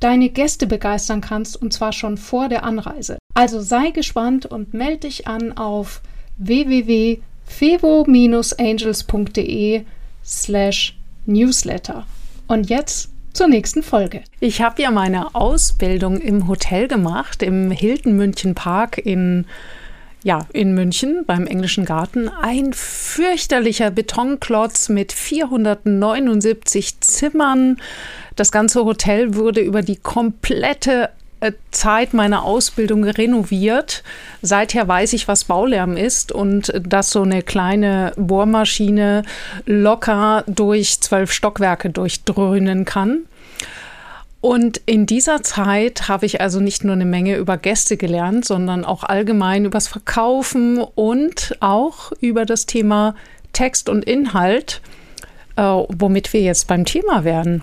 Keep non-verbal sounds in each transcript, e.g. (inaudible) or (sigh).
deine Gäste begeistern kannst und zwar schon vor der Anreise. Also sei gespannt und melde dich an auf www.fevo-angels.de slash newsletter. Und jetzt zur nächsten Folge. Ich habe ja meine Ausbildung im Hotel gemacht, im Hilton München Park in ja, in München beim Englischen Garten ein fürchterlicher Betonklotz mit 479 Zimmern. Das ganze Hotel wurde über die komplette äh, Zeit meiner Ausbildung renoviert. Seither weiß ich, was Baulärm ist und dass so eine kleine Bohrmaschine locker durch zwölf Stockwerke durchdröhnen kann. Und in dieser Zeit habe ich also nicht nur eine Menge über Gäste gelernt, sondern auch allgemein übers Verkaufen und auch über das Thema Text und Inhalt, äh, womit wir jetzt beim Thema werden.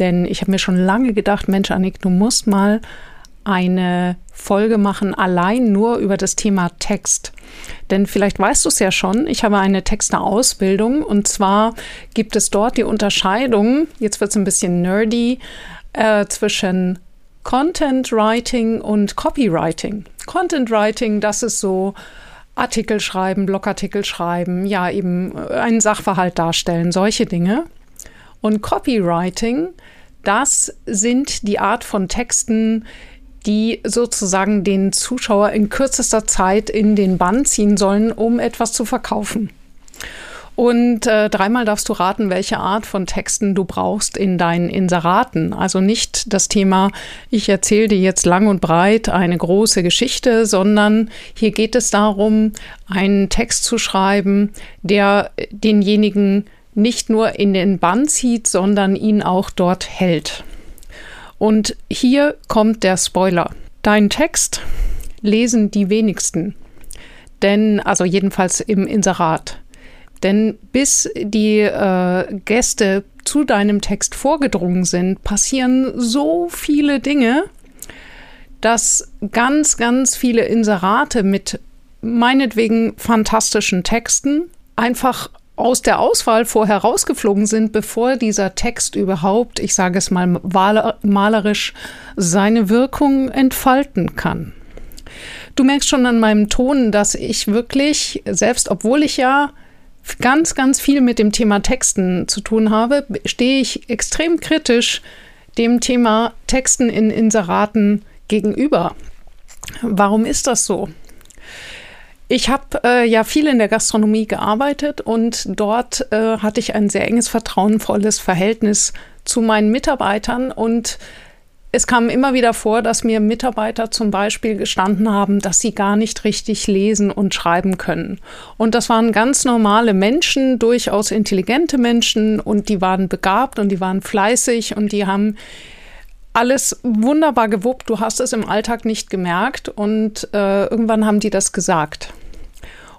Denn ich habe mir schon lange gedacht, Mensch, Annik, du musst mal eine Folge machen, allein nur über das Thema Text. Denn vielleicht weißt du es ja schon, ich habe eine Texterausbildung und zwar gibt es dort die Unterscheidung, jetzt wird es ein bisschen nerdy, äh, zwischen Content Writing und Copywriting. Content Writing, das ist so Artikel schreiben, Blogartikel schreiben, ja, eben einen Sachverhalt darstellen, solche Dinge. Und Copywriting, das sind die Art von Texten, die sozusagen den Zuschauer in kürzester Zeit in den Bann ziehen sollen, um etwas zu verkaufen. Und äh, dreimal darfst du raten, welche Art von Texten du brauchst in deinen Inseraten. Also nicht das Thema, ich erzähle dir jetzt lang und breit eine große Geschichte, sondern hier geht es darum, einen Text zu schreiben, der denjenigen nicht nur in den Bann zieht, sondern ihn auch dort hält. Und hier kommt der Spoiler. Dein Text lesen die wenigsten. Denn, also jedenfalls im Inserat. Denn bis die äh, Gäste zu deinem Text vorgedrungen sind, passieren so viele Dinge, dass ganz, ganz viele Inserate mit meinetwegen fantastischen Texten einfach aus der Auswahl vorher rausgeflogen sind, bevor dieser Text überhaupt, ich sage es mal malerisch, seine Wirkung entfalten kann. Du merkst schon an meinem Ton, dass ich wirklich, selbst obwohl ich ja ganz, ganz viel mit dem Thema Texten zu tun habe, stehe ich extrem kritisch dem Thema Texten in Inseraten gegenüber. Warum ist das so? Ich habe äh, ja viel in der Gastronomie gearbeitet und dort äh, hatte ich ein sehr enges, vertrauenvolles Verhältnis zu meinen Mitarbeitern und es kam immer wieder vor, dass mir Mitarbeiter zum Beispiel gestanden haben, dass sie gar nicht richtig lesen und schreiben können. Und das waren ganz normale Menschen, durchaus intelligente Menschen und die waren begabt und die waren fleißig und die haben alles wunderbar gewuppt. Du hast es im Alltag nicht gemerkt und äh, irgendwann haben die das gesagt.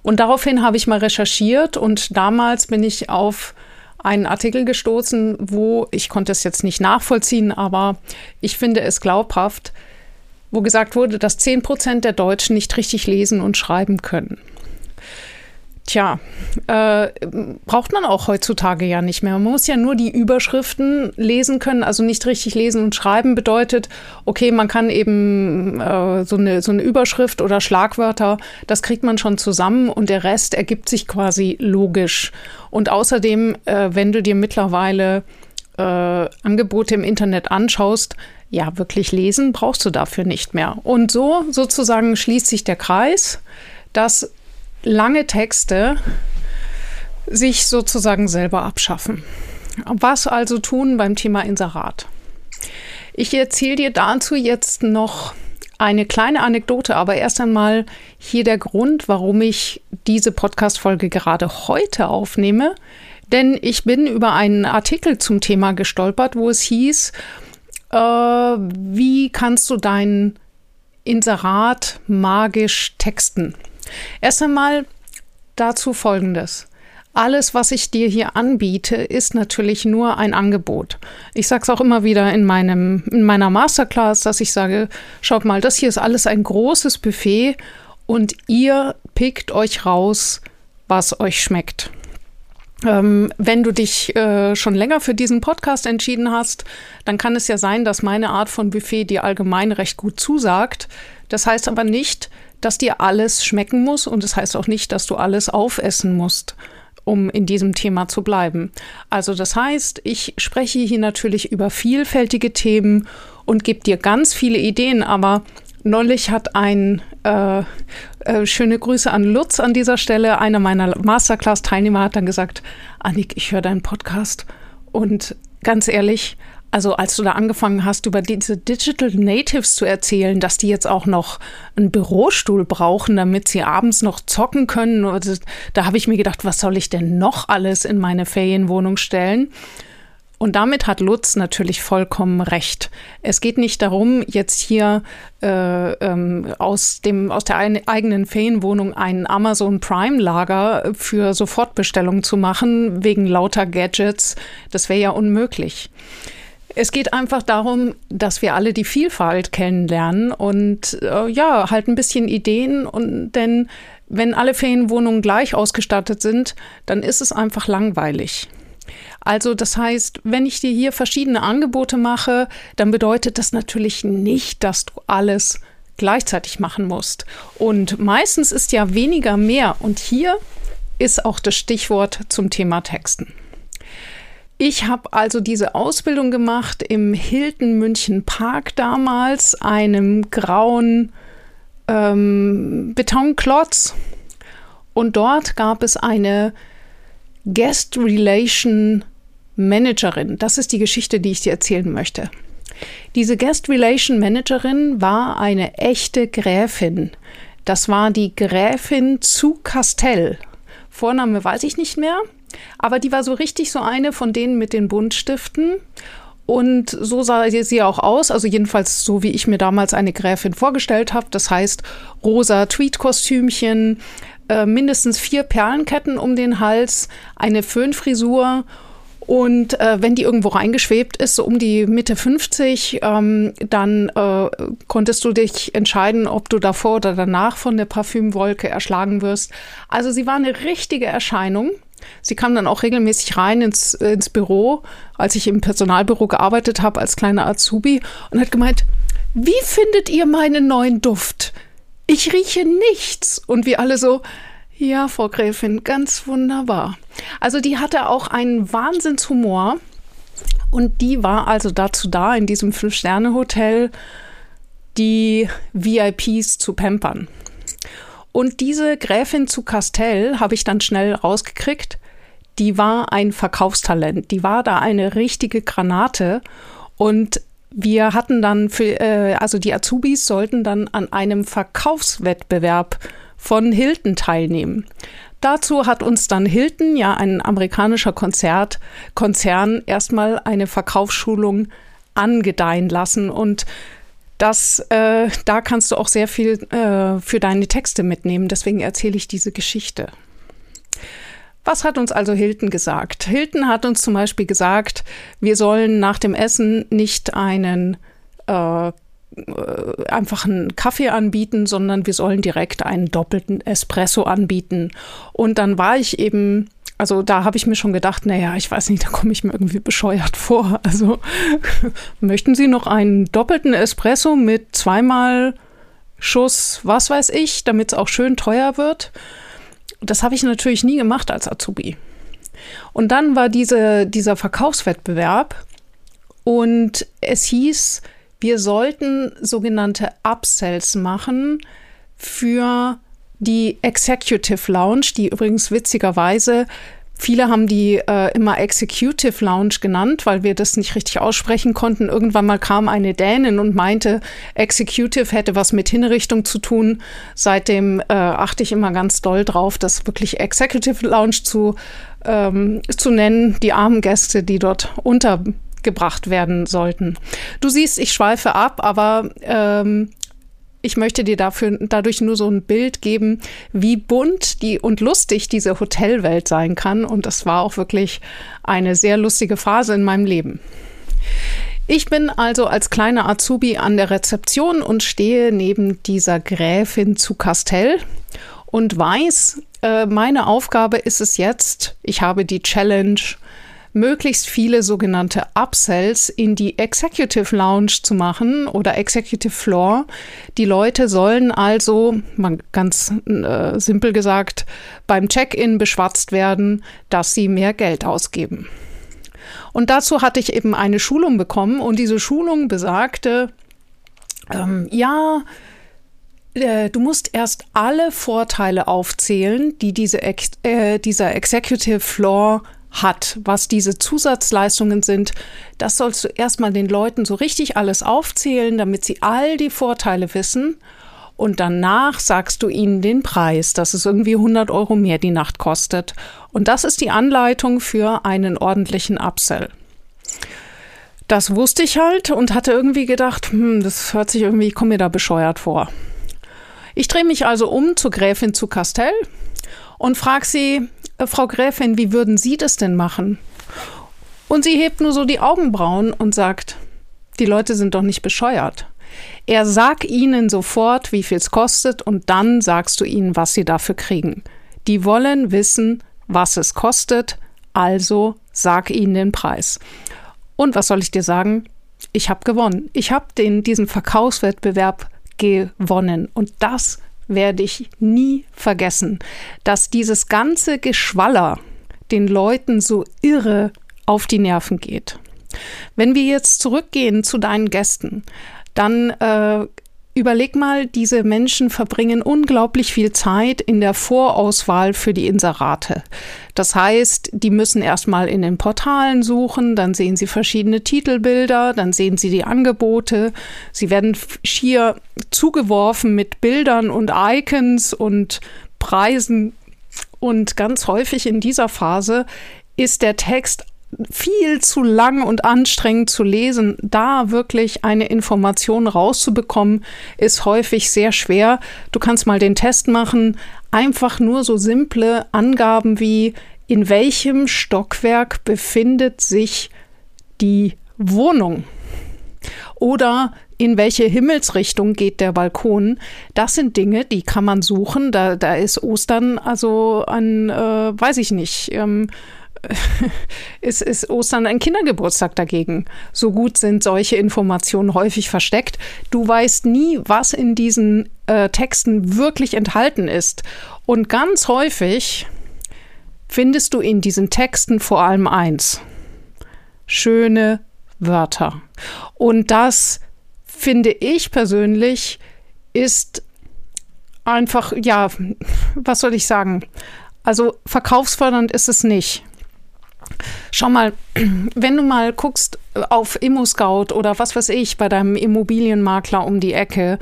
Und daraufhin habe ich mal recherchiert und damals bin ich auf einen Artikel gestoßen, wo ich konnte es jetzt nicht nachvollziehen, aber ich finde es glaubhaft, wo gesagt wurde, dass 10 Prozent der Deutschen nicht richtig lesen und schreiben können. Tja, äh, braucht man auch heutzutage ja nicht mehr. Man muss ja nur die Überschriften lesen können. Also nicht richtig lesen und schreiben bedeutet, okay, man kann eben äh, so, eine, so eine Überschrift oder Schlagwörter, das kriegt man schon zusammen und der Rest ergibt sich quasi logisch. Und außerdem, äh, wenn du dir mittlerweile äh, Angebote im Internet anschaust, ja, wirklich lesen brauchst du dafür nicht mehr. Und so sozusagen schließt sich der Kreis, dass lange Texte sich sozusagen selber abschaffen. Was also tun beim Thema Inserat? Ich erzähle dir dazu jetzt noch eine kleine Anekdote, aber erst einmal hier der Grund, warum ich diese Podcast-Folge gerade heute aufnehme. Denn ich bin über einen Artikel zum Thema gestolpert, wo es hieß, äh, wie kannst du dein Inserat magisch texten? Erst einmal dazu Folgendes. Alles, was ich dir hier anbiete, ist natürlich nur ein Angebot. Ich sage es auch immer wieder in, meinem, in meiner Masterclass, dass ich sage, schaut mal, das hier ist alles ein großes Buffet und ihr pickt euch raus, was euch schmeckt. Ähm, wenn du dich äh, schon länger für diesen Podcast entschieden hast, dann kann es ja sein, dass meine Art von Buffet dir allgemein recht gut zusagt. Das heißt aber nicht, dass dir alles schmecken muss und es das heißt auch nicht, dass du alles aufessen musst um in diesem Thema zu bleiben. Also das heißt, ich spreche hier natürlich über vielfältige Themen und gebe dir ganz viele Ideen, aber neulich hat ein äh, äh, schöne Grüße an Lutz an dieser Stelle, einer meiner Masterclass-Teilnehmer hat dann gesagt, Annik, ich höre deinen Podcast und ganz ehrlich, also als du da angefangen hast, über diese Digital Natives zu erzählen, dass die jetzt auch noch einen Bürostuhl brauchen, damit sie abends noch zocken können, da habe ich mir gedacht, was soll ich denn noch alles in meine Ferienwohnung stellen? Und damit hat Lutz natürlich vollkommen recht. Es geht nicht darum, jetzt hier äh, ähm, aus, dem, aus der eigenen Ferienwohnung ein Amazon Prime-Lager für Sofortbestellung zu machen, wegen lauter Gadgets. Das wäre ja unmöglich. Es geht einfach darum, dass wir alle die Vielfalt kennenlernen und äh, ja, halt ein bisschen Ideen und denn wenn alle Ferienwohnungen gleich ausgestattet sind, dann ist es einfach langweilig. Also das heißt, wenn ich dir hier verschiedene Angebote mache, dann bedeutet das natürlich nicht, dass du alles gleichzeitig machen musst. Und meistens ist ja weniger mehr. Und hier ist auch das Stichwort zum Thema Texten. Ich habe also diese Ausbildung gemacht im Hilton München Park damals, einem grauen ähm, Betonklotz. Und dort gab es eine Guest Relation Managerin. Das ist die Geschichte, die ich dir erzählen möchte. Diese Guest Relation Managerin war eine echte Gräfin. Das war die Gräfin zu Castell. Vorname weiß ich nicht mehr. Aber die war so richtig so eine von denen mit den Buntstiften. Und so sah sie auch aus, also jedenfalls so, wie ich mir damals eine Gräfin vorgestellt habe. Das heißt, rosa Tweed-Kostümchen, äh, mindestens vier Perlenketten um den Hals, eine Föhnfrisur und äh, wenn die irgendwo reingeschwebt ist, so um die Mitte 50, ähm, dann äh, konntest du dich entscheiden, ob du davor oder danach von der Parfümwolke erschlagen wirst. Also sie war eine richtige Erscheinung. Sie kam dann auch regelmäßig rein ins, ins Büro, als ich im Personalbüro gearbeitet habe als kleiner Azubi und hat gemeint, wie findet ihr meinen neuen Duft? Ich rieche nichts. Und wir alle so, ja, Frau Gräfin, ganz wunderbar. Also die hatte auch einen Wahnsinnshumor und die war also dazu da, in diesem Fünf-Sterne-Hotel die VIPs zu pampern. Und diese Gräfin zu Castell habe ich dann schnell rausgekriegt. Die war ein Verkaufstalent. Die war da eine richtige Granate. Und wir hatten dann für, äh, also die Azubis sollten dann an einem Verkaufswettbewerb von Hilton teilnehmen. Dazu hat uns dann Hilton, ja ein amerikanischer Konzert, Konzern, erstmal eine Verkaufsschulung angedeihen lassen und das, äh, da kannst du auch sehr viel äh, für deine Texte mitnehmen. Deswegen erzähle ich diese Geschichte. Was hat uns also Hilton gesagt? Hilton hat uns zum Beispiel gesagt, wir sollen nach dem Essen nicht einen äh, einfach einen Kaffee anbieten, sondern wir sollen direkt einen doppelten Espresso anbieten. Und dann war ich eben also da habe ich mir schon gedacht, naja, ich weiß nicht, da komme ich mir irgendwie bescheuert vor. (laughs) Also möchten Sie noch einen doppelten Espresso mit zweimal Schuss, was weiß ich, damit es auch schön teuer wird? Das habe ich natürlich nie gemacht als Azubi. Und dann war diese, dieser Verkaufswettbewerb und es hieß, wir sollten sogenannte Upsells machen für die Executive Lounge, die übrigens witzigerweise Viele haben die äh, immer Executive Lounge genannt, weil wir das nicht richtig aussprechen konnten. Irgendwann mal kam eine Dänin und meinte, Executive hätte was mit Hinrichtung zu tun. Seitdem äh, achte ich immer ganz doll drauf, das wirklich Executive Lounge zu, ähm, zu nennen. Die armen Gäste, die dort unter gebracht werden sollten. Du siehst, ich schweife ab, aber ähm, ich möchte dir dafür, dadurch nur so ein Bild geben, wie bunt die und lustig diese Hotelwelt sein kann. Und das war auch wirklich eine sehr lustige Phase in meinem Leben. Ich bin also als kleiner Azubi an der Rezeption und stehe neben dieser Gräfin zu Castell und weiß, äh, meine Aufgabe ist es jetzt, ich habe die Challenge, möglichst viele sogenannte Upsells in die Executive Lounge zu machen oder Executive Floor. Die Leute sollen also, ganz äh, simpel gesagt, beim Check-in beschwatzt werden, dass sie mehr Geld ausgeben. Und dazu hatte ich eben eine Schulung bekommen und diese Schulung besagte, ähm, ja, äh, du musst erst alle Vorteile aufzählen, die diese äh, dieser Executive Floor hat, was diese Zusatzleistungen sind. Das sollst du erstmal den Leuten so richtig alles aufzählen, damit sie all die Vorteile wissen. Und danach sagst du ihnen den Preis, dass es irgendwie 100 Euro mehr die Nacht kostet. Und das ist die Anleitung für einen ordentlichen Upsell. Das wusste ich halt und hatte irgendwie gedacht, hm, das hört sich irgendwie, ich komme mir da bescheuert vor. Ich drehe mich also um zur Gräfin zu Castell und frage sie, Frau Gräfin, wie würden Sie das denn machen? Und sie hebt nur so die Augenbrauen und sagt, die Leute sind doch nicht bescheuert. Er sagt ihnen sofort, wie viel es kostet, und dann sagst du ihnen, was sie dafür kriegen. Die wollen wissen, was es kostet, also sag ihnen den Preis. Und was soll ich dir sagen? Ich habe gewonnen. Ich habe diesen Verkaufswettbewerb gewonnen. Und das werde ich nie vergessen, dass dieses ganze Geschwaller den Leuten so irre auf die Nerven geht. Wenn wir jetzt zurückgehen zu deinen Gästen, dann äh, Überleg mal, diese Menschen verbringen unglaublich viel Zeit in der Vorauswahl für die Inserate. Das heißt, die müssen erstmal in den Portalen suchen, dann sehen sie verschiedene Titelbilder, dann sehen sie die Angebote. Sie werden schier zugeworfen mit Bildern und Icons und Preisen. Und ganz häufig in dieser Phase ist der Text viel zu lang und anstrengend zu lesen. Da wirklich eine Information rauszubekommen, ist häufig sehr schwer. Du kannst mal den Test machen. Einfach nur so simple Angaben wie, in welchem Stockwerk befindet sich die Wohnung? Oder in welche Himmelsrichtung geht der Balkon? Das sind Dinge, die kann man suchen. Da, da ist Ostern also ein, äh, weiß ich nicht, ähm, (laughs) ist, ist Ostern ein Kindergeburtstag dagegen. So gut sind solche Informationen häufig versteckt. Du weißt nie, was in diesen äh, Texten wirklich enthalten ist. Und ganz häufig findest du in diesen Texten vor allem eins. Schöne Wörter. Und das finde ich persönlich ist einfach, ja, was soll ich sagen? Also verkaufsfördernd ist es nicht. Schau mal, wenn du mal guckst auf ImmoScout oder was weiß ich bei deinem Immobilienmakler um die Ecke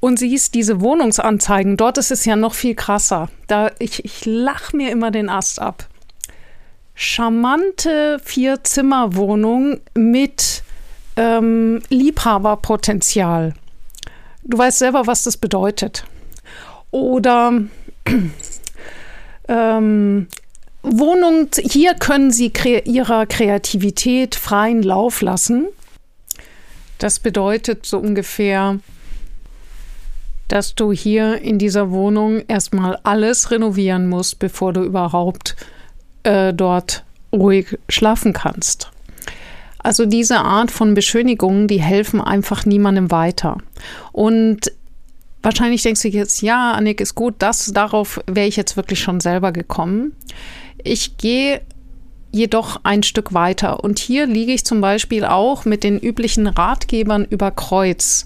und siehst diese Wohnungsanzeigen, dort ist es ja noch viel krasser. Da ich, ich lach mir immer den Ast ab. Charmante Vier-Zimmer-Wohnung mit ähm, Liebhaberpotenzial. Du weißt selber, was das bedeutet. Oder (clears throat) ähm, Wohnung, hier können Sie kre Ihrer Kreativität freien Lauf lassen. Das bedeutet so ungefähr, dass du hier in dieser Wohnung erstmal alles renovieren musst, bevor du überhaupt äh, dort ruhig schlafen kannst. Also diese Art von Beschönigungen, die helfen einfach niemandem weiter. Und wahrscheinlich denkst du jetzt, ja, Annik, ist gut, das, darauf wäre ich jetzt wirklich schon selber gekommen. Ich gehe jedoch ein Stück weiter und hier liege ich zum Beispiel auch mit den üblichen Ratgebern über Kreuz.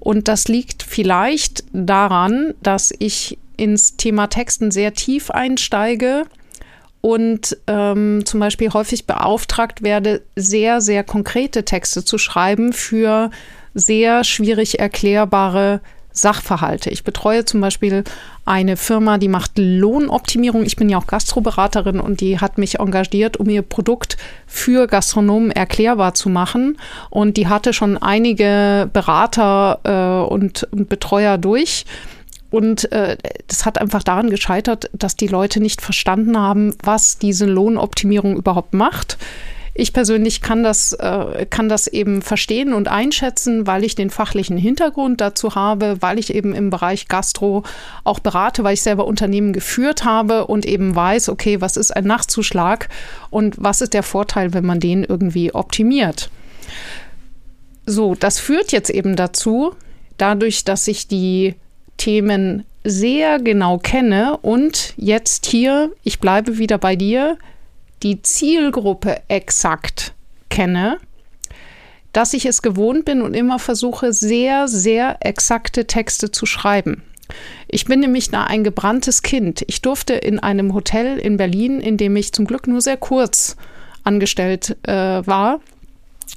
Und das liegt vielleicht daran, dass ich ins Thema Texten sehr tief einsteige und ähm, zum Beispiel häufig beauftragt werde, sehr, sehr konkrete Texte zu schreiben für sehr schwierig erklärbare Sachverhalte. Ich betreue zum Beispiel eine Firma, die macht Lohnoptimierung. Ich bin ja auch Gastroberaterin und die hat mich engagiert, um ihr Produkt für Gastronomen erklärbar zu machen. Und die hatte schon einige Berater äh, und, und Betreuer durch. Und äh, das hat einfach daran gescheitert, dass die Leute nicht verstanden haben, was diese Lohnoptimierung überhaupt macht. Ich persönlich kann das, äh, kann das eben verstehen und einschätzen, weil ich den fachlichen Hintergrund dazu habe, weil ich eben im Bereich Gastro auch berate, weil ich selber Unternehmen geführt habe und eben weiß, okay, was ist ein Nachtzuschlag und was ist der Vorteil, wenn man den irgendwie optimiert. So, das führt jetzt eben dazu, dadurch, dass ich die Themen sehr genau kenne und jetzt hier, ich bleibe wieder bei dir, die Zielgruppe exakt kenne, dass ich es gewohnt bin und immer versuche, sehr, sehr exakte Texte zu schreiben. Ich bin nämlich da ein gebranntes Kind. Ich durfte in einem Hotel in Berlin, in dem ich zum Glück nur sehr kurz angestellt äh, war,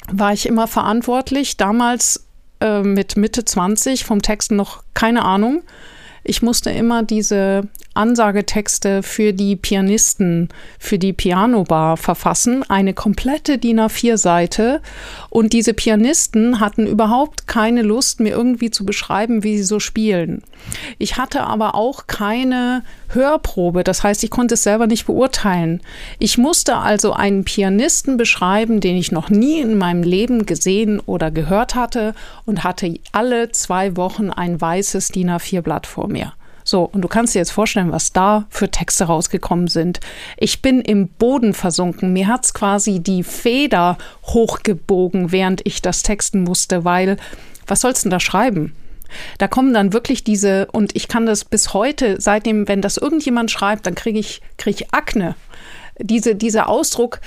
war ich immer verantwortlich. Damals äh, mit Mitte 20, vom Texten noch keine Ahnung. Ich musste immer diese Ansagetexte für die Pianisten, für die Pianobar verfassen, eine komplette DIN A4-Seite. Und diese Pianisten hatten überhaupt keine Lust, mir irgendwie zu beschreiben, wie sie so spielen. Ich hatte aber auch keine Hörprobe, das heißt, ich konnte es selber nicht beurteilen. Ich musste also einen Pianisten beschreiben, den ich noch nie in meinem Leben gesehen oder gehört hatte und hatte alle zwei Wochen ein weißes DIN A4-Blatt vor mir. So, und du kannst dir jetzt vorstellen, was da für Texte rausgekommen sind. Ich bin im Boden versunken. Mir hat's quasi die Feder hochgebogen, während ich das texten musste, weil was sollst du denn da schreiben? Da kommen dann wirklich diese, und ich kann das bis heute, seitdem, wenn das irgendjemand schreibt, dann kriege ich, krieg ich Akne. Diese, dieser Ausdruck,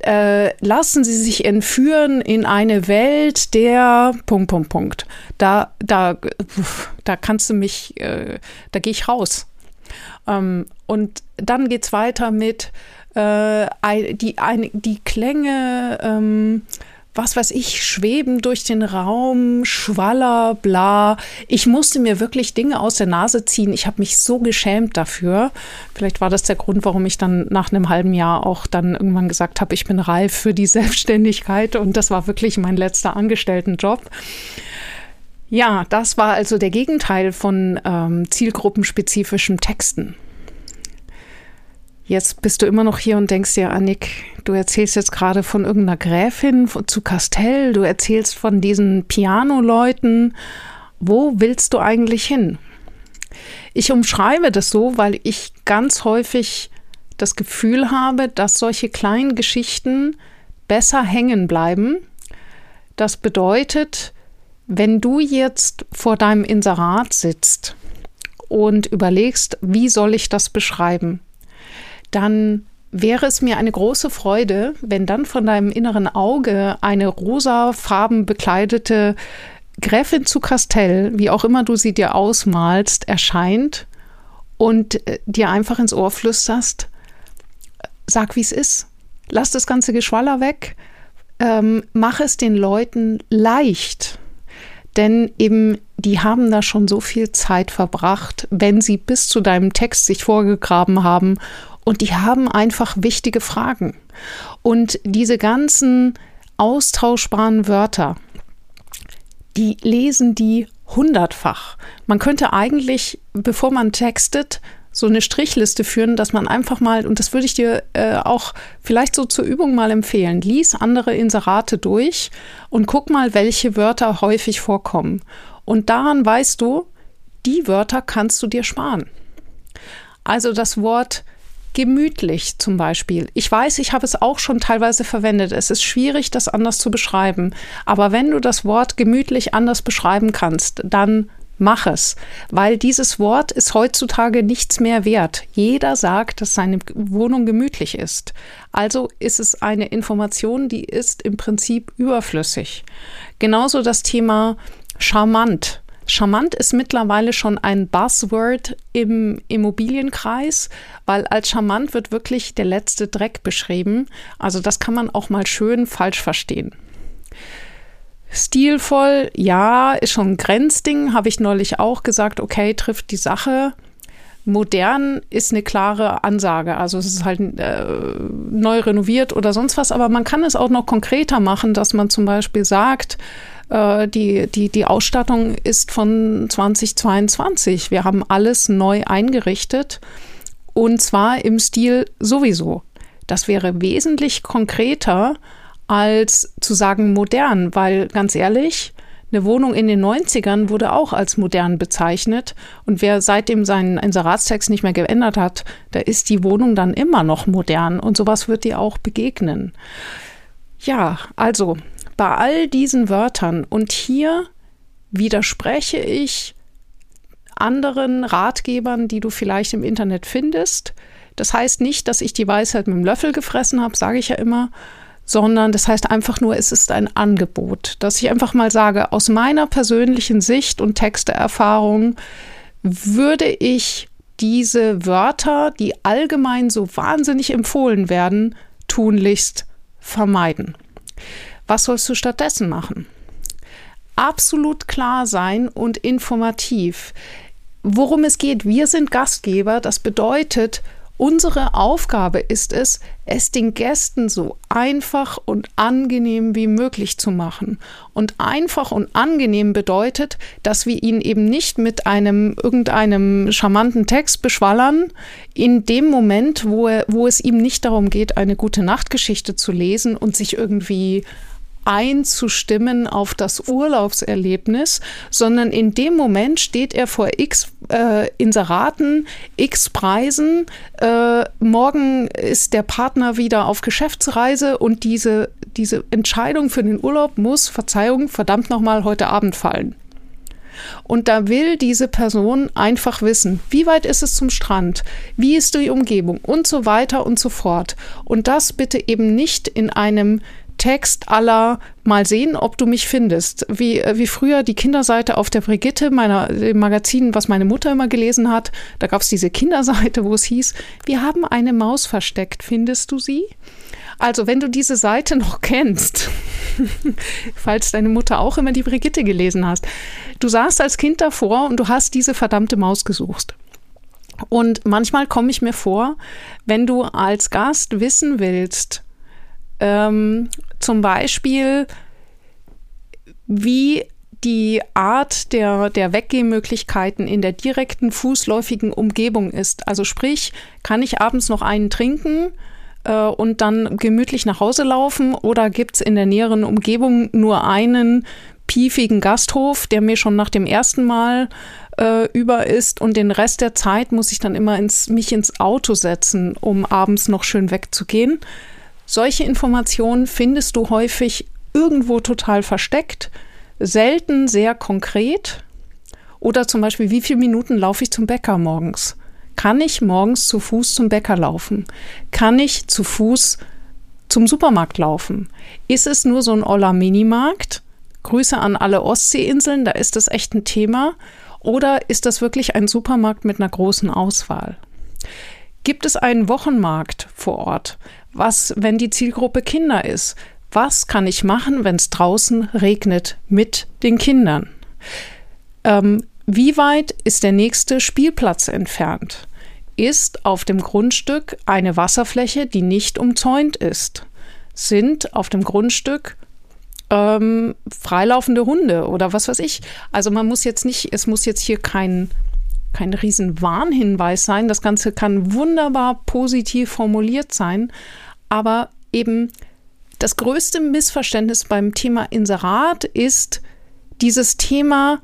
äh, lassen Sie sich entführen in eine Welt der Punkt, Punkt, Punkt. Da, da, da kannst du mich, äh, da gehe ich raus. Ähm, und dann geht es weiter mit äh, die, ein, die Klänge, ähm, was weiß ich, schweben durch den Raum, Schwaller, bla. Ich musste mir wirklich Dinge aus der Nase ziehen. Ich habe mich so geschämt dafür. Vielleicht war das der Grund, warum ich dann nach einem halben Jahr auch dann irgendwann gesagt habe, ich bin reif für die (laughs) Selbstständigkeit. Und das war wirklich mein letzter Angestelltenjob. Ja, das war also der Gegenteil von ähm, zielgruppenspezifischen Texten. Jetzt bist du immer noch hier und denkst dir, Annik, du erzählst jetzt gerade von irgendeiner Gräfin zu Castell, du erzählst von diesen Pianoleuten. Wo willst du eigentlich hin? Ich umschreibe das so, weil ich ganz häufig das Gefühl habe, dass solche kleinen Geschichten besser hängen bleiben. Das bedeutet, wenn du jetzt vor deinem Inserat sitzt und überlegst, wie soll ich das beschreiben? Dann wäre es mir eine große Freude, wenn dann von deinem inneren Auge eine rosafarben bekleidete Gräfin zu Castell, wie auch immer du sie dir ausmalst, erscheint und äh, dir einfach ins Ohr flüsterst, sag, wie es ist. Lass das ganze Geschwaller weg. Ähm, mach es den Leuten leicht. Denn eben, die haben da schon so viel Zeit verbracht, wenn sie bis zu deinem Text sich vorgegraben haben und die haben einfach wichtige Fragen. Und diese ganzen austauschbaren Wörter, die lesen die hundertfach. Man könnte eigentlich, bevor man textet, so eine Strichliste führen, dass man einfach mal, und das würde ich dir äh, auch vielleicht so zur Übung mal empfehlen, lies andere Inserate durch und guck mal, welche Wörter häufig vorkommen. Und daran weißt du, die Wörter kannst du dir sparen. Also das Wort Gemütlich zum Beispiel. Ich weiß, ich habe es auch schon teilweise verwendet. Es ist schwierig, das anders zu beschreiben. Aber wenn du das Wort gemütlich anders beschreiben kannst, dann mach es, weil dieses Wort ist heutzutage nichts mehr wert. Jeder sagt, dass seine Wohnung gemütlich ist. Also ist es eine Information, die ist im Prinzip überflüssig. Genauso das Thema charmant. Charmant ist mittlerweile schon ein Buzzword im Immobilienkreis, weil als charmant wird wirklich der letzte Dreck beschrieben. Also das kann man auch mal schön falsch verstehen. Stilvoll, ja, ist schon ein Grenzding, habe ich neulich auch gesagt, okay, trifft die Sache. Modern ist eine klare Ansage, also es ist halt äh, neu renoviert oder sonst was, aber man kann es auch noch konkreter machen, dass man zum Beispiel sagt, äh, die, die, die Ausstattung ist von 2022. Wir haben alles neu eingerichtet und zwar im Stil sowieso. Das wäre wesentlich konkreter als zu sagen modern, weil ganz ehrlich, eine Wohnung in den 90ern wurde auch als modern bezeichnet. Und wer seitdem seinen Inseratstext nicht mehr geändert hat, da ist die Wohnung dann immer noch modern. Und sowas wird dir auch begegnen. Ja, also bei all diesen Wörtern und hier widerspreche ich anderen Ratgebern, die du vielleicht im Internet findest. Das heißt nicht, dass ich die Weisheit mit dem Löffel gefressen habe, sage ich ja immer, sondern das heißt einfach nur, es ist ein Angebot, dass ich einfach mal sage, aus meiner persönlichen Sicht und Texteerfahrung würde ich diese Wörter, die allgemein so wahnsinnig empfohlen werden, tunlichst vermeiden. Was sollst du stattdessen machen? Absolut klar sein und informativ. Worum es geht, wir sind Gastgeber, das bedeutet, Unsere Aufgabe ist es, es den Gästen so einfach und angenehm wie möglich zu machen. Und einfach und angenehm bedeutet, dass wir ihn eben nicht mit einem irgendeinem charmanten Text beschwallern, in dem Moment, wo, er, wo es ihm nicht darum geht, eine gute Nachtgeschichte zu lesen und sich irgendwie einzustimmen auf das Urlaubserlebnis, sondern in dem Moment steht er vor x äh, Inseraten, x Preisen. Äh, morgen ist der Partner wieder auf Geschäftsreise und diese, diese Entscheidung für den Urlaub muss, Verzeihung, verdammt nochmal heute Abend fallen. Und da will diese Person einfach wissen, wie weit ist es zum Strand, wie ist die Umgebung und so weiter und so fort. Und das bitte eben nicht in einem Text aller mal sehen, ob du mich findest. Wie, äh, wie früher die Kinderseite auf der Brigitte, meiner, dem Magazin, was meine Mutter immer gelesen hat. Da gab es diese Kinderseite, wo es hieß, wir haben eine Maus versteckt, findest du sie? Also, wenn du diese Seite noch kennst, (laughs) falls deine Mutter auch immer die Brigitte gelesen hast, du saßt als Kind davor und du hast diese verdammte Maus gesucht. Und manchmal komme ich mir vor, wenn du als Gast wissen willst, ähm, zum Beispiel, wie die Art der, der Weggehmöglichkeiten in der direkten fußläufigen Umgebung ist. Also sprich, kann ich abends noch einen trinken äh, und dann gemütlich nach Hause laufen oder gibt es in der näheren Umgebung nur einen piefigen Gasthof, der mir schon nach dem ersten Mal äh, über ist und den Rest der Zeit muss ich dann immer ins, mich ins Auto setzen, um abends noch schön wegzugehen. Solche Informationen findest du häufig irgendwo total versteckt, selten sehr konkret. Oder zum Beispiel, wie viele Minuten laufe ich zum Bäcker morgens? Kann ich morgens zu Fuß zum Bäcker laufen? Kann ich zu Fuß zum Supermarkt laufen? Ist es nur so ein Oller Minimarkt? Grüße an alle Ostseeinseln, da ist das echt ein Thema. Oder ist das wirklich ein Supermarkt mit einer großen Auswahl? Gibt es einen Wochenmarkt vor Ort? Was, wenn die Zielgruppe Kinder ist? Was kann ich machen, wenn es draußen regnet mit den Kindern? Ähm, wie weit ist der nächste Spielplatz entfernt? Ist auf dem Grundstück eine Wasserfläche, die nicht umzäunt ist? Sind auf dem Grundstück ähm, freilaufende Hunde oder was weiß ich? Also man muss jetzt nicht, es muss jetzt hier kein kein riesen sein. Das Ganze kann wunderbar positiv formuliert sein, aber eben das größte Missverständnis beim Thema Inserat ist dieses Thema,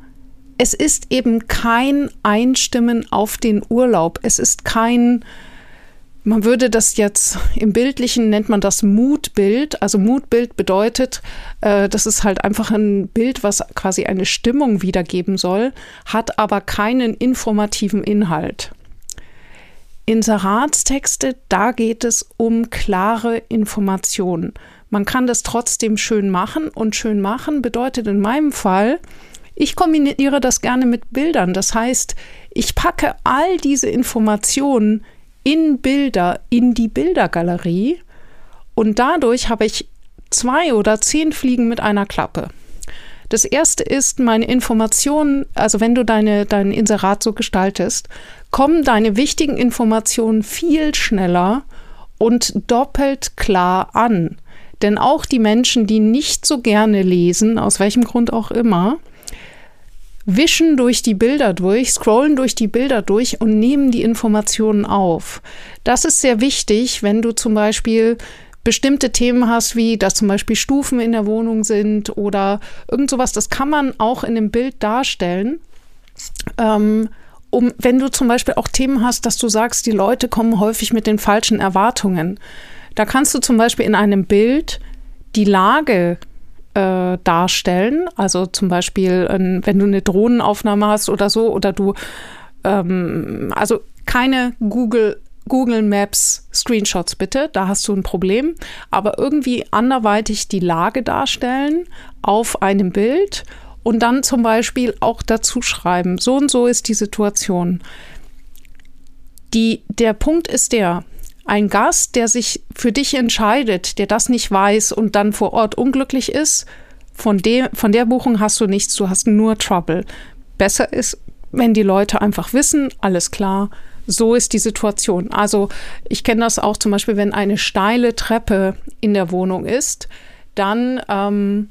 es ist eben kein Einstimmen auf den Urlaub. Es ist kein man würde das jetzt im Bildlichen nennt man das Mutbild. Also Mutbild bedeutet, äh, das ist halt einfach ein Bild, was quasi eine Stimmung wiedergeben soll, hat aber keinen informativen Inhalt. Inseratstexte, da geht es um klare Informationen. Man kann das trotzdem schön machen und schön machen bedeutet in meinem Fall, ich kombiniere das gerne mit Bildern. Das heißt, ich packe all diese Informationen in Bilder, in die Bildergalerie und dadurch habe ich zwei oder zehn Fliegen mit einer Klappe. Das erste ist, meine Informationen, also wenn du deine, dein Inserat so gestaltest, kommen deine wichtigen Informationen viel schneller und doppelt klar an. Denn auch die Menschen, die nicht so gerne lesen, aus welchem Grund auch immer, wischen durch die Bilder durch, scrollen durch die Bilder durch und nehmen die Informationen auf. Das ist sehr wichtig, wenn du zum Beispiel bestimmte Themen hast, wie dass zum Beispiel Stufen in der Wohnung sind oder irgend sowas. Das kann man auch in dem Bild darstellen. Ähm, um, wenn du zum Beispiel auch Themen hast, dass du sagst, die Leute kommen häufig mit den falschen Erwartungen. Da kannst du zum Beispiel in einem Bild die Lage äh, darstellen. Also zum Beispiel, äh, wenn du eine Drohnenaufnahme hast oder so, oder du, ähm, also keine Google Google Maps Screenshots bitte, da hast du ein Problem, aber irgendwie anderweitig die Lage darstellen auf einem Bild und dann zum Beispiel auch dazu schreiben, so und so ist die Situation. Die, der Punkt ist der, ein Gast, der sich für dich entscheidet, der das nicht weiß und dann vor Ort unglücklich ist, von, dem, von der Buchung hast du nichts, du hast nur Trouble. Besser ist, wenn die Leute einfach wissen, alles klar, so ist die Situation. Also ich kenne das auch zum Beispiel, wenn eine steile Treppe in der Wohnung ist, dann ähm,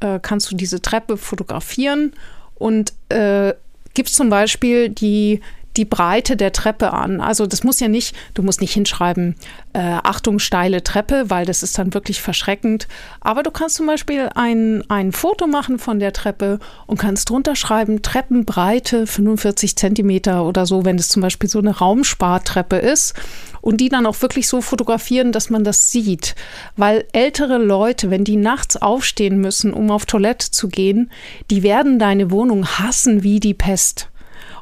äh, kannst du diese Treppe fotografieren. Und äh, gibst zum Beispiel die die Breite der Treppe an. Also das muss ja nicht, du musst nicht hinschreiben, äh, Achtung, steile Treppe, weil das ist dann wirklich verschreckend. Aber du kannst zum Beispiel ein, ein Foto machen von der Treppe und kannst drunter schreiben, Treppenbreite 45 Zentimeter oder so, wenn es zum Beispiel so eine Raumspartreppe ist. Und die dann auch wirklich so fotografieren, dass man das sieht. Weil ältere Leute, wenn die nachts aufstehen müssen, um auf Toilette zu gehen, die werden deine Wohnung hassen wie die Pest.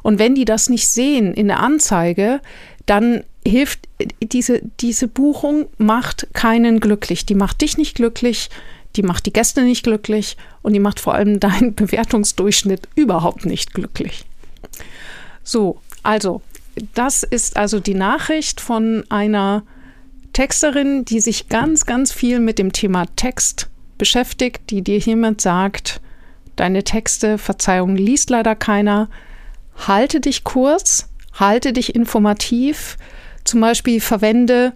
Und wenn die das nicht sehen in der Anzeige, dann hilft diese, diese Buchung macht keinen glücklich. Die macht dich nicht glücklich, die macht die Gäste nicht glücklich und die macht vor allem (laughs) deinen Bewertungsdurchschnitt überhaupt nicht glücklich. So, also, das ist also die Nachricht von einer Texterin, die sich ganz, ganz viel mit dem Thema Text beschäftigt, die dir hiermit sagt, deine Texte, Verzeihung, liest leider keiner, halte dich kurz, halte dich informativ. Zum Beispiel verwende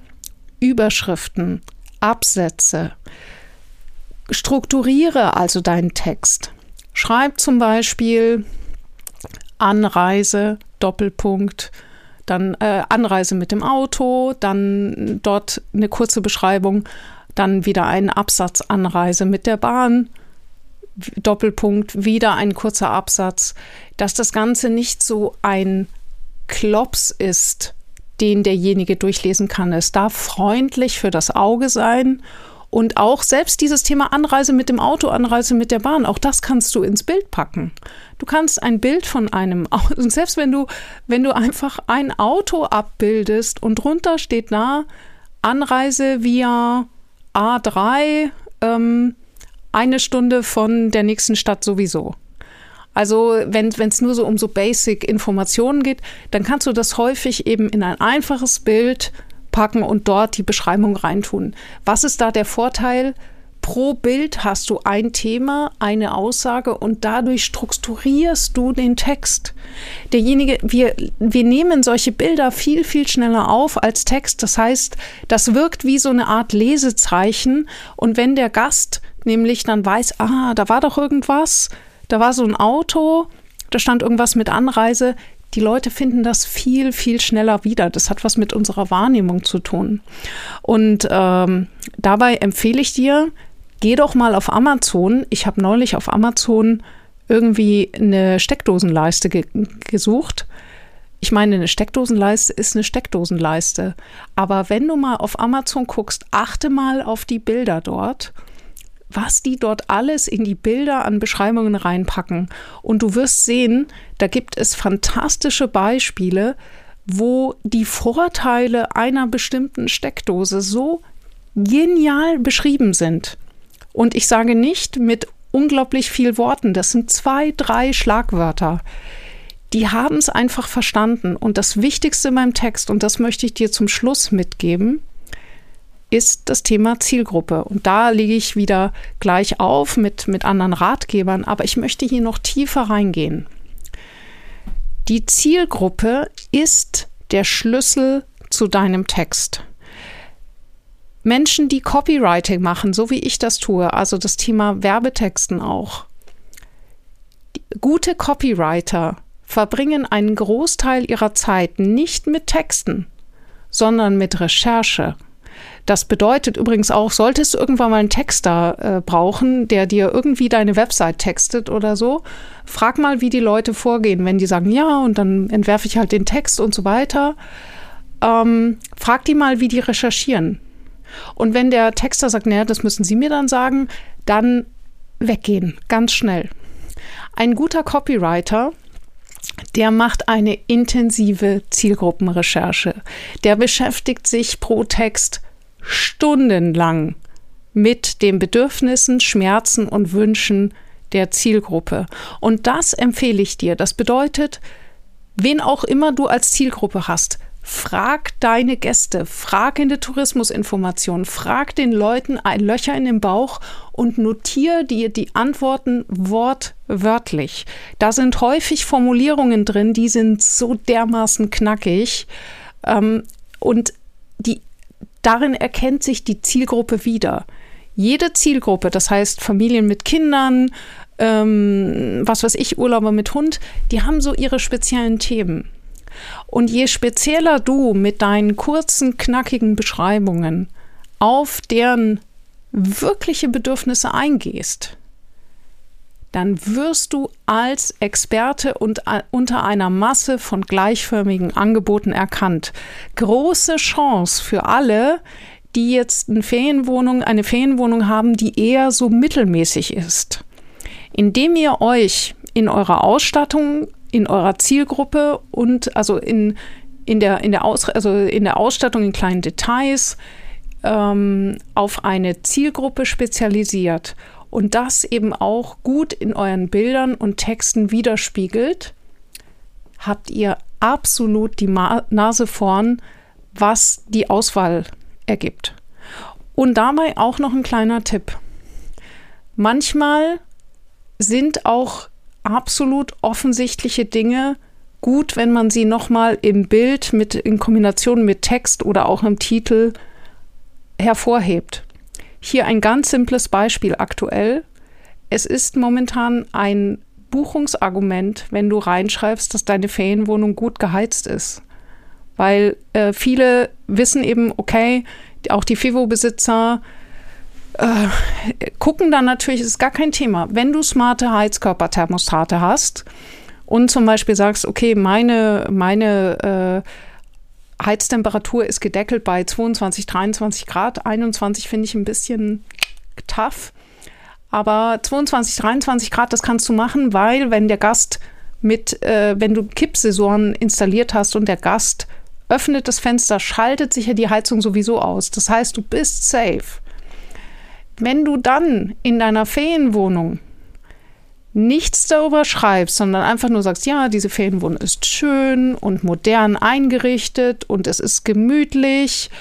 Überschriften, Absätze. Strukturiere also deinen Text. Schreib zum Beispiel Anreise, Doppelpunkt, dann äh, Anreise mit dem Auto, dann dort eine kurze Beschreibung, dann wieder ein Absatz Anreise mit der Bahn, Doppelpunkt, wieder ein kurzer Absatz, dass das Ganze nicht so ein Klops ist, den derjenige durchlesen kann. Es darf freundlich für das Auge sein und auch selbst dieses Thema Anreise mit dem Auto, Anreise mit der Bahn, auch das kannst du ins Bild packen. Du kannst ein Bild von einem (laughs) und selbst wenn du, wenn du einfach ein Auto abbildest und drunter steht da Anreise via A3, ähm, eine Stunde von der nächsten Stadt sowieso. Also wenn es nur so um so Basic-Informationen geht, dann kannst du das häufig eben in ein einfaches Bild packen und dort die Beschreibung reintun. Was ist da der Vorteil? Pro Bild hast du ein Thema, eine Aussage und dadurch strukturierst du den Text. Derjenige, wir, wir nehmen solche Bilder viel, viel schneller auf als Text. Das heißt, das wirkt wie so eine Art Lesezeichen. Und wenn der Gast nämlich dann weiß, ah, da war doch irgendwas, da war so ein Auto, da stand irgendwas mit Anreise. Die Leute finden das viel, viel schneller wieder. Das hat was mit unserer Wahrnehmung zu tun. Und ähm, dabei empfehle ich dir, geh doch mal auf Amazon. Ich habe neulich auf Amazon irgendwie eine Steckdosenleiste ge gesucht. Ich meine, eine Steckdosenleiste ist eine Steckdosenleiste. Aber wenn du mal auf Amazon guckst, achte mal auf die Bilder dort was die dort alles in die Bilder an Beschreibungen reinpacken. Und du wirst sehen, da gibt es fantastische Beispiele, wo die Vorteile einer bestimmten Steckdose so genial beschrieben sind. Und ich sage nicht mit unglaublich viel Worten, das sind zwei, drei Schlagwörter. Die haben es einfach verstanden. Und das Wichtigste in meinem Text, und das möchte ich dir zum Schluss mitgeben, ist das Thema Zielgruppe. Und da lege ich wieder gleich auf mit, mit anderen Ratgebern, aber ich möchte hier noch tiefer reingehen. Die Zielgruppe ist der Schlüssel zu deinem Text. Menschen, die Copywriting machen, so wie ich das tue, also das Thema Werbetexten auch. Gute Copywriter verbringen einen Großteil ihrer Zeit nicht mit Texten, sondern mit Recherche. Das bedeutet übrigens auch, solltest du irgendwann mal einen Texter äh, brauchen, der dir irgendwie deine Website textet oder so, frag mal, wie die Leute vorgehen, wenn die sagen, ja, und dann entwerfe ich halt den Text und so weiter. Ähm, frag die mal, wie die recherchieren. Und wenn der Texter sagt, naja, das müssen Sie mir dann sagen, dann weggehen, ganz schnell. Ein guter Copywriter der macht eine intensive Zielgruppenrecherche. Der beschäftigt sich pro Text stundenlang mit den Bedürfnissen, Schmerzen und Wünschen der Zielgruppe. Und das empfehle ich dir. Das bedeutet, wen auch immer du als Zielgruppe hast, Frag deine Gäste, frag in der Tourismusinformation, frag den Leuten ein Löcher in den Bauch und notiere dir die Antworten wortwörtlich. Da sind häufig Formulierungen drin, die sind so dermaßen knackig ähm, und die, darin erkennt sich die Zielgruppe wieder. Jede Zielgruppe, das heißt Familien mit Kindern, ähm, was weiß ich, Urlauber mit Hund, die haben so ihre speziellen Themen. Und je spezieller du mit deinen kurzen, knackigen Beschreibungen auf deren wirkliche Bedürfnisse eingehst, dann wirst du als Experte und unter einer Masse von gleichförmigen Angeboten erkannt. Große Chance für alle, die jetzt eine Ferienwohnung, eine Ferienwohnung haben, die eher so mittelmäßig ist. Indem ihr euch in eurer Ausstattung in eurer Zielgruppe und also in, in, der, in, der, Aus, also in der Ausstattung in kleinen Details ähm, auf eine Zielgruppe spezialisiert und das eben auch gut in euren Bildern und Texten widerspiegelt, habt ihr absolut die Ma Nase vorn, was die Auswahl ergibt. Und dabei auch noch ein kleiner Tipp. Manchmal sind auch absolut offensichtliche Dinge gut, wenn man sie nochmal im Bild mit in Kombination mit Text oder auch im Titel hervorhebt. Hier ein ganz simples Beispiel aktuell. Es ist momentan ein Buchungsargument, wenn du reinschreibst, dass deine Ferienwohnung gut geheizt ist. Weil äh, viele wissen eben, okay, auch die FIVO-Besitzer äh, gucken dann natürlich, ist gar kein Thema. Wenn du smarte Heizkörperthermostate hast und zum Beispiel sagst, okay, meine, meine äh, Heiztemperatur ist gedeckelt bei 22, 23 Grad, 21 finde ich ein bisschen tough. Aber 22, 23 Grad, das kannst du machen, weil wenn der Gast mit, äh, wenn du Kippsensoren installiert hast und der Gast öffnet das Fenster, schaltet sich ja die Heizung sowieso aus. Das heißt, du bist safe. Wenn du dann in deiner Ferienwohnung nichts darüber schreibst, sondern einfach nur sagst, ja, diese Ferienwohnung ist schön und modern eingerichtet und es ist gemütlich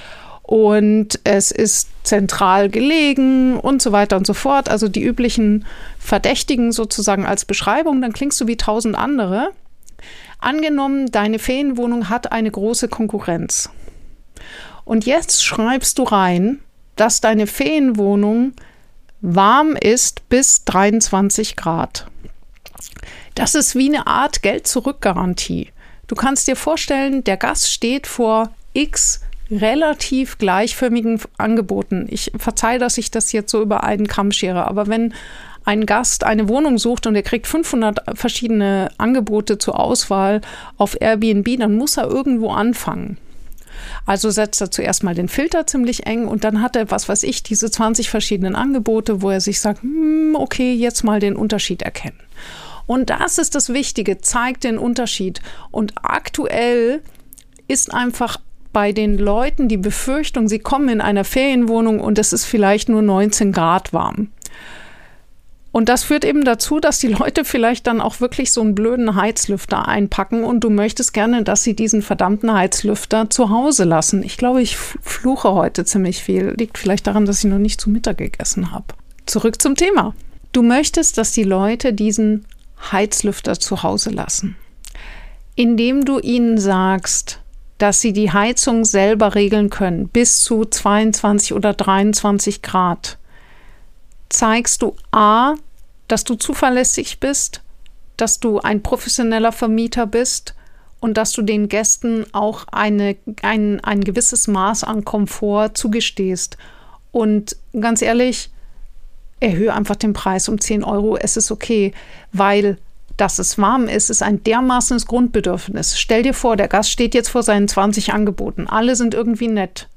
und es ist zentral gelegen und so weiter und so fort, also die üblichen Verdächtigen sozusagen als Beschreibung, dann klingst du wie tausend andere. Angenommen, deine Ferienwohnung hat eine große Konkurrenz. Und jetzt schreibst du rein, dass deine Ferienwohnung warm ist bis 23 Grad. Das ist wie eine Art Geld-Zurück-Garantie. Du kannst dir vorstellen, der Gast steht vor x relativ gleichförmigen Angeboten. Ich verzeihe, dass ich das jetzt so über einen Kamm schere, aber wenn ein Gast eine Wohnung sucht und er kriegt 500 verschiedene Angebote zur Auswahl auf Airbnb, dann muss er irgendwo anfangen. Also setzt er zuerst mal den Filter ziemlich eng und dann hat er, was weiß ich, diese 20 verschiedenen Angebote, wo er sich sagt, hm, okay, jetzt mal den Unterschied erkennen. Und das ist das Wichtige, zeigt den Unterschied. Und aktuell ist einfach bei den Leuten die Befürchtung, sie kommen in einer Ferienwohnung und es ist vielleicht nur 19 Grad warm. Und das führt eben dazu, dass die Leute vielleicht dann auch wirklich so einen blöden Heizlüfter einpacken und du möchtest gerne, dass sie diesen verdammten Heizlüfter zu Hause lassen. Ich glaube, ich fluche heute ziemlich viel. Liegt vielleicht daran, dass ich noch nicht zu Mittag gegessen habe. Zurück zum Thema. Du möchtest, dass die Leute diesen Heizlüfter zu Hause lassen. Indem du ihnen sagst, dass sie die Heizung selber regeln können, bis zu 22 oder 23 Grad, zeigst du A, dass du zuverlässig bist, dass du ein professioneller Vermieter bist und dass du den Gästen auch eine, ein, ein gewisses Maß an Komfort zugestehst. Und ganz ehrlich, erhöhe einfach den Preis um 10 Euro, es ist okay, weil dass es warm ist, ist ein dermaßenes Grundbedürfnis. Stell dir vor, der Gast steht jetzt vor seinen 20 Angeboten. Alle sind irgendwie nett.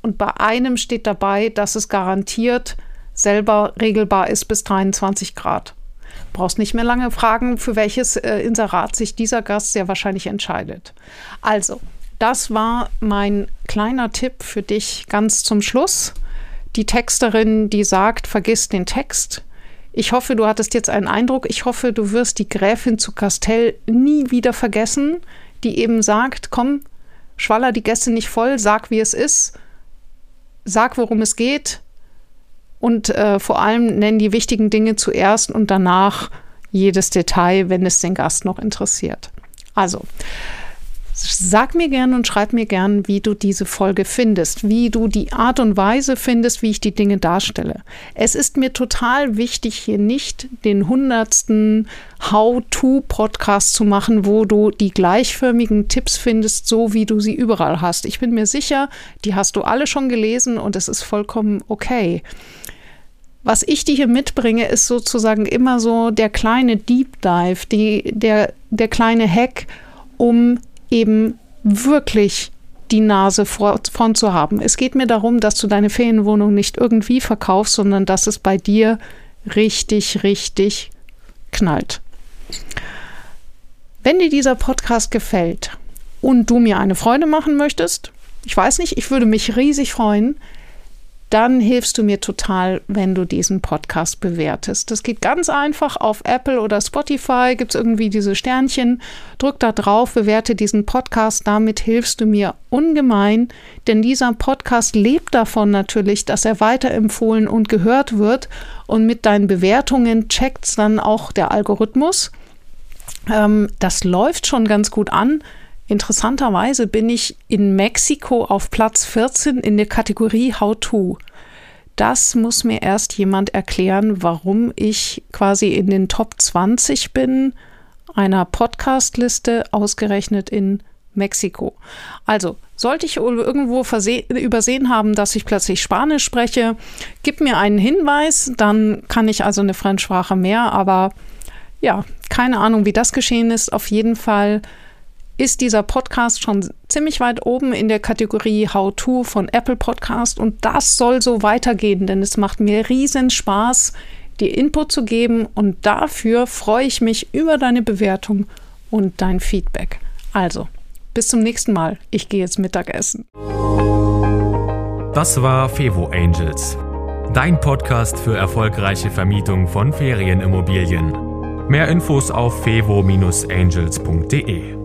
Und bei einem steht dabei, dass es garantiert selber regelbar ist bis 23 Grad. Brauchst nicht mehr lange fragen, für welches äh, Inserat sich dieser Gast sehr wahrscheinlich entscheidet. Also, das war mein kleiner Tipp für dich ganz zum Schluss. Die Texterin, die sagt, vergiss den Text. Ich hoffe, du hattest jetzt einen Eindruck. Ich hoffe, du wirst die Gräfin zu Castell nie wieder vergessen, die eben sagt, komm, schwaller die Gäste nicht voll, sag, wie es ist, sag, worum es geht, und äh, vor allem nennen die wichtigen Dinge zuerst und danach jedes Detail, wenn es den Gast noch interessiert. Also, Sag mir gern und schreib mir gern, wie du diese Folge findest, wie du die Art und Weise findest, wie ich die Dinge darstelle. Es ist mir total wichtig, hier nicht den hundertsten How-to-Podcast zu machen, wo du die gleichförmigen Tipps findest, so wie du sie überall hast. Ich bin mir sicher, die hast du alle schon gelesen und es ist vollkommen okay. Was ich dir hier mitbringe, ist sozusagen immer so der kleine Deep Dive, die, der, der kleine Hack, um eben wirklich die Nase vorn zu haben. Es geht mir darum, dass du deine Ferienwohnung nicht irgendwie verkaufst, sondern dass es bei dir richtig, richtig knallt. Wenn dir dieser Podcast gefällt und du mir eine Freude machen möchtest, ich weiß nicht, ich würde mich riesig freuen, dann hilfst du mir total, wenn du diesen Podcast bewertest. Das geht ganz einfach auf Apple oder Spotify, gibt es irgendwie diese Sternchen, drück da drauf, bewerte diesen Podcast, damit hilfst du mir ungemein, denn dieser Podcast lebt davon natürlich, dass er weiterempfohlen und gehört wird und mit deinen Bewertungen checkt es dann auch der Algorithmus. Ähm, das läuft schon ganz gut an. Interessanterweise bin ich in Mexiko auf Platz 14 in der Kategorie How to. Das muss mir erst jemand erklären, warum ich quasi in den Top 20 bin einer Podcast-Liste ausgerechnet in Mexiko. Also, sollte ich irgendwo übersehen haben, dass ich plötzlich Spanisch spreche, gib mir einen Hinweis, dann kann ich also eine Fremdsprache mehr, aber ja, keine Ahnung, wie das geschehen ist. Auf jeden Fall ist dieser Podcast schon ziemlich weit oben in der Kategorie How To von Apple Podcast und das soll so weitergehen, denn es macht mir riesen Spaß, dir Input zu geben und dafür freue ich mich über deine Bewertung und dein Feedback. Also, bis zum nächsten Mal. Ich gehe jetzt Mittagessen. Das war Fevo Angels, dein Podcast für erfolgreiche Vermietung von Ferienimmobilien. Mehr Infos auf fevo-angels.de.